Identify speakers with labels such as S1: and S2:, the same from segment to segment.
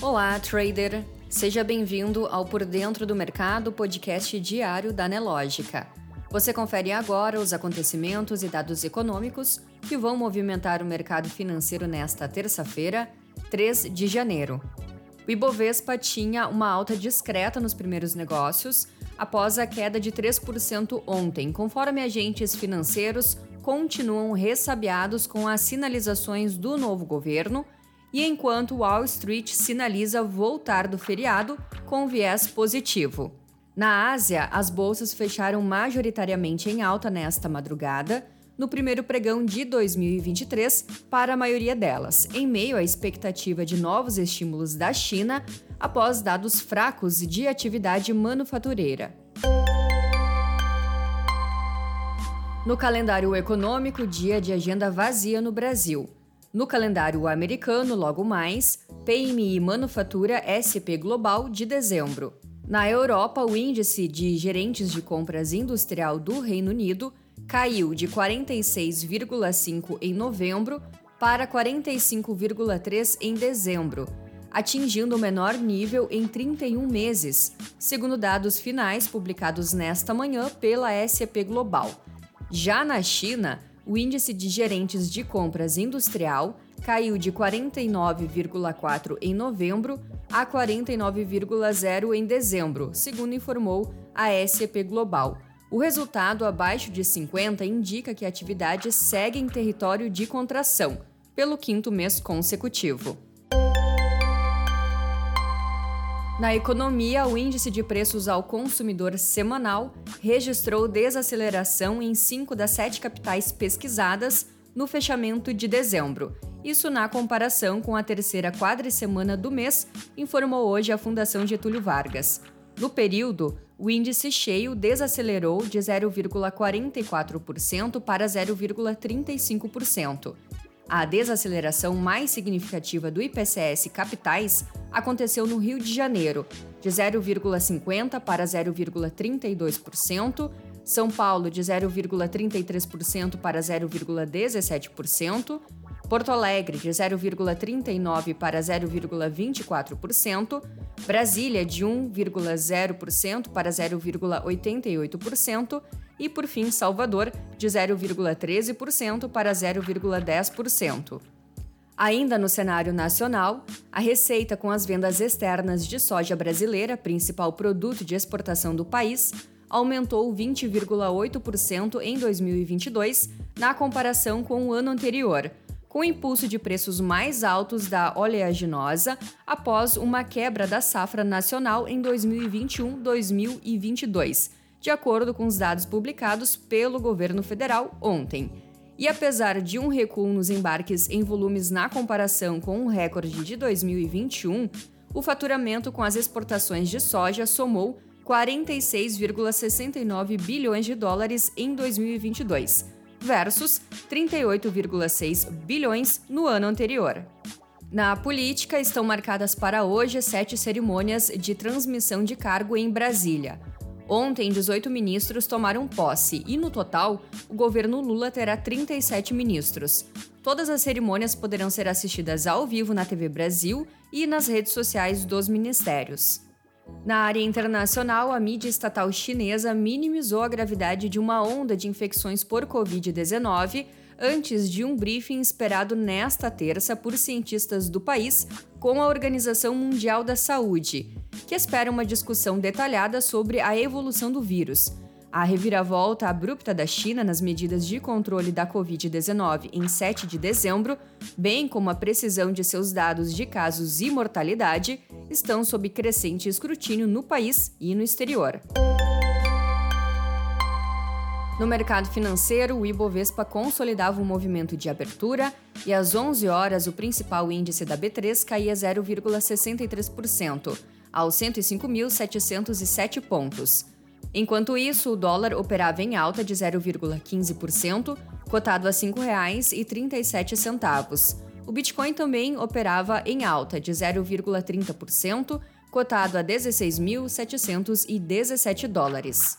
S1: Olá, trader! Seja bem-vindo ao Por Dentro do Mercado, podcast diário da Nelógica. Você confere agora os acontecimentos e dados econômicos que vão movimentar o mercado financeiro nesta terça-feira, 3 de janeiro. O Ibovespa tinha uma alta discreta nos primeiros negócios, após a queda de 3% ontem, conforme agentes financeiros continuam ressabiados com as sinalizações do novo governo e enquanto Wall Street sinaliza voltar do feriado com viés positivo. Na Ásia, as bolsas fecharam majoritariamente em alta nesta madrugada, no primeiro pregão de 2023 para a maioria delas, em meio à expectativa de novos estímulos da China após dados fracos de atividade manufatureira. No calendário econômico, dia de agenda vazia no Brasil. No calendário americano, logo mais, PMI Manufatura SP Global de dezembro. Na Europa, o índice de gerentes de compras industrial do Reino Unido caiu de 46,5 em novembro para 45,3 em dezembro, atingindo o menor nível em 31 meses, segundo dados finais publicados nesta manhã pela SAP Global. Já na China, o índice de gerentes de compras industrial caiu de 49,4 em novembro a 49,0 em dezembro, segundo informou a SEP Global. O resultado abaixo de 50 indica que a atividade segue em território de contração, pelo quinto mês consecutivo. Na economia, o índice de preços ao consumidor semanal registrou desaceleração em cinco das sete capitais pesquisadas no fechamento de dezembro. Isso na comparação com a terceira quadricemana do mês, informou hoje a Fundação Getúlio Vargas. No período, o índice cheio desacelerou de 0,44% para 0,35%. A desaceleração mais significativa do IPCS capitais aconteceu no Rio de Janeiro, de 0,50% para 0,32%, São Paulo de 0,33% para 0,17%, Porto Alegre de 0,39% para 0,24%, Brasília de 1,0% para 0,88% e, por fim, Salvador de 0,13% para 0,10%. Ainda no cenário nacional, a receita com as vendas externas de soja brasileira, principal produto de exportação do país, aumentou 20,8% em 2022, na comparação com o ano anterior, com impulso de preços mais altos da oleaginosa após uma quebra da safra nacional em 2021-2022, de acordo com os dados publicados pelo governo federal ontem. E apesar de um recuo nos embarques em volumes na comparação com o recorde de 2021, o faturamento com as exportações de soja somou 46,69 bilhões de dólares em 2022, versus 38,6 bilhões no ano anterior. Na política, estão marcadas para hoje sete cerimônias de transmissão de cargo em Brasília. Ontem, 18 ministros tomaram posse e, no total, o governo Lula terá 37 ministros. Todas as cerimônias poderão ser assistidas ao vivo na TV Brasil e nas redes sociais dos ministérios. Na área internacional, a mídia estatal chinesa minimizou a gravidade de uma onda de infecções por Covid-19 antes de um briefing esperado nesta terça por cientistas do país com a Organização Mundial da Saúde, que espera uma discussão detalhada sobre a evolução do vírus. A reviravolta abrupta da China nas medidas de controle da Covid-19 em 7 de dezembro, bem como a precisão de seus dados de casos e mortalidade, estão sob crescente escrutínio no país e no exterior. No mercado financeiro, o Ibovespa consolidava um movimento de abertura e às 11 horas o principal índice da B3 caía 0,63%, aos 105.707 pontos. Enquanto isso, o dólar operava em alta de 0,15%, cotado a R$ 5,37. O Bitcoin também operava em alta de 0,30%, cotado a 16.717 dólares.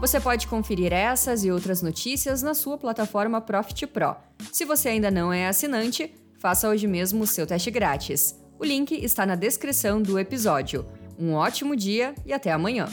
S1: Você pode conferir essas e outras notícias na sua plataforma Profit Pro. Se você ainda não é assinante, Faça hoje mesmo o seu teste grátis. O link está na descrição do episódio. Um ótimo dia e até amanhã!